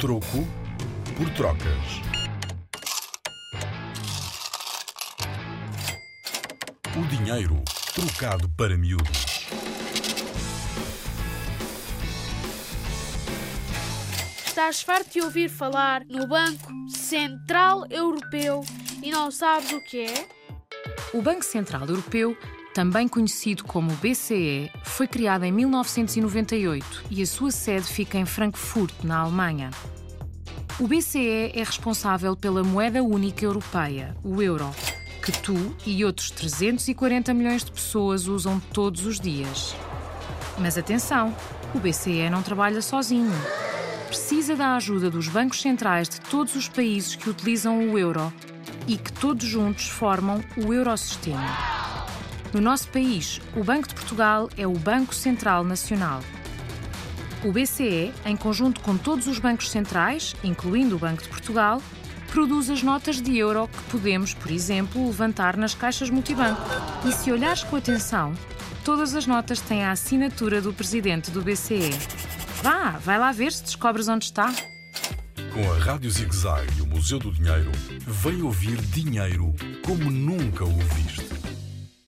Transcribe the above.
Troco por trocas. O dinheiro trocado para miúdos. Estás farto de ouvir falar no Banco Central Europeu e não sabes o que é? O Banco Central Europeu, também conhecido como BCE, foi criado em 1998 e a sua sede fica em Frankfurt, na Alemanha. O BCE é responsável pela moeda única europeia, o euro, que tu e outros 340 milhões de pessoas usam todos os dias. Mas atenção, o BCE não trabalha sozinho precisa da ajuda dos bancos centrais de todos os países que utilizam o euro e que todos juntos formam o Eurosistema. No nosso país, o Banco de Portugal é o Banco Central Nacional. O BCE, em conjunto com todos os bancos centrais, incluindo o Banco de Portugal, produz as notas de euro que podemos, por exemplo, levantar nas caixas multibanco. E se olhares com atenção, todas as notas têm a assinatura do presidente do BCE. Vá, vai lá ver se descobres onde está. Com a Rádio ZigZag e o Museu do Dinheiro, vem ouvir dinheiro como nunca o viste.